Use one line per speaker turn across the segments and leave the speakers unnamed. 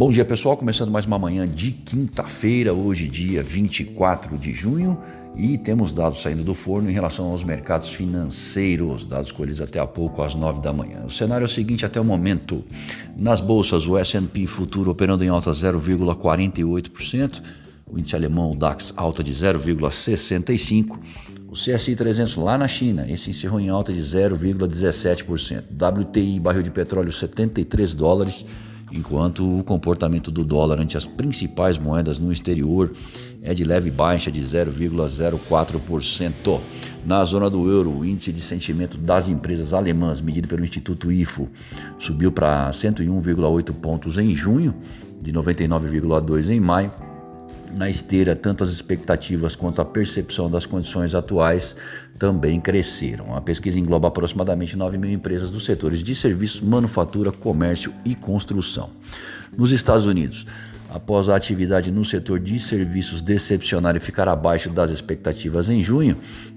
Bom dia pessoal, começando mais uma manhã de quinta-feira, hoje dia 24 de junho, e temos dados saindo do forno em relação aos mercados financeiros, dados colhidos até há pouco às 9 da manhã. O cenário é o seguinte até o momento, nas bolsas o S&P futuro operando em alta 0,48%, o índice alemão o DAX alta de 0,65%, o CSI 300 lá na China, esse encerrou em alta de 0,17%. WTI barril de petróleo 73 dólares enquanto o comportamento do dólar ante as principais moedas no exterior é de leve baixa de 0,04%. Na zona do euro, o índice de sentimento das empresas alemãs, medido pelo Instituto IFO, subiu para 101,8 pontos em junho, de 99,2 em maio na esteira, tanto as expectativas quanto a percepção das condições atuais também cresceram. A pesquisa engloba aproximadamente 9 mil empresas dos setores de serviços, manufatura, comércio e construção. Nos Estados Unidos, após a atividade no setor de serviços decepcionar e ficar abaixo das expectativas em junho,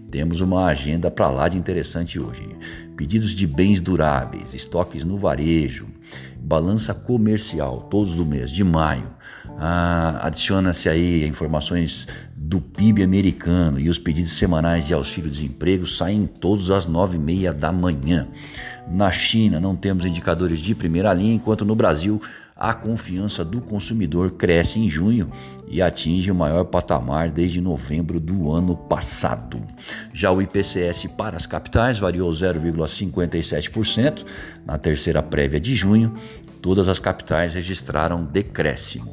temos uma agenda para lá de interessante hoje. Pedidos de bens duráveis, estoques no varejo, balança comercial, todos do mês de maio. Ah, Adiciona-se aí informações do PIB americano e os pedidos semanais de auxílio-desemprego saem todos às nove e meia da manhã. Na China não temos indicadores de primeira linha, enquanto no Brasil a confiança do consumidor cresce em junho e atinge o maior patamar desde novembro do ano passado. Já o IPCS para as capitais variou 0,57% na terceira prévia de junho. Todas as capitais registraram decréscimo.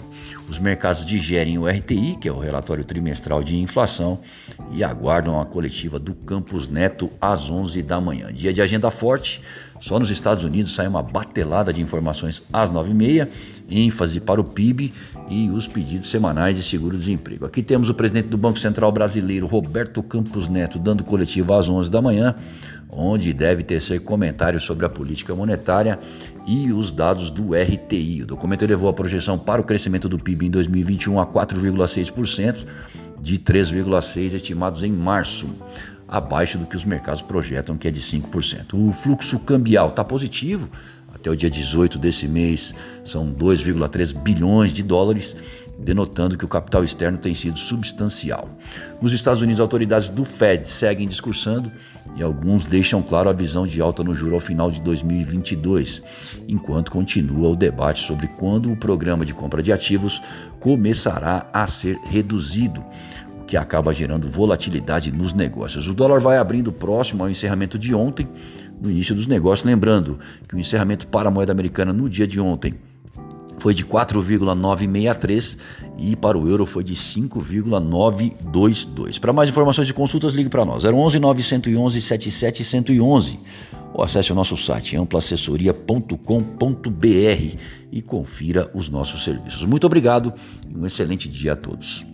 Os mercados digerem o RTI, que é o relatório trimestral de inflação, e aguardam a coletiva do Campus Neto às 11 da manhã. Dia de agenda forte, só nos Estados Unidos sai uma batelada de informações às 9h30, ênfase para o PIB e os pedidos semanais de seguro-desemprego. Aqui temos o presidente do Banco Central Brasileiro, Roberto Campos Neto, dando coletiva às 11 da manhã onde deve tecer comentários sobre a política monetária e os dados do RTI. O documento elevou a projeção para o crescimento do PIB em 2021 a 4,6%, de 3,6% estimados em março, abaixo do que os mercados projetam, que é de 5%. O fluxo cambial está positivo, até o dia 18 desse mês são 2,3 bilhões de dólares, denotando que o capital externo tem sido substancial. Nos Estados Unidos, autoridades do Fed seguem discursando e alguns deixam claro a visão de alta no juro ao final de 2022, enquanto continua o debate sobre quando o programa de compra de ativos começará a ser reduzido que acaba gerando volatilidade nos negócios. O dólar vai abrindo próximo ao encerramento de ontem, no início dos negócios, lembrando que o encerramento para a moeda americana no dia de ontem foi de 4,963 e para o euro foi de 5,922. Para mais informações e consultas, ligue para nós, 011 911 7711 ou acesse o nosso site amplaassessoria.com.br e confira os nossos serviços. Muito obrigado e um excelente dia a todos.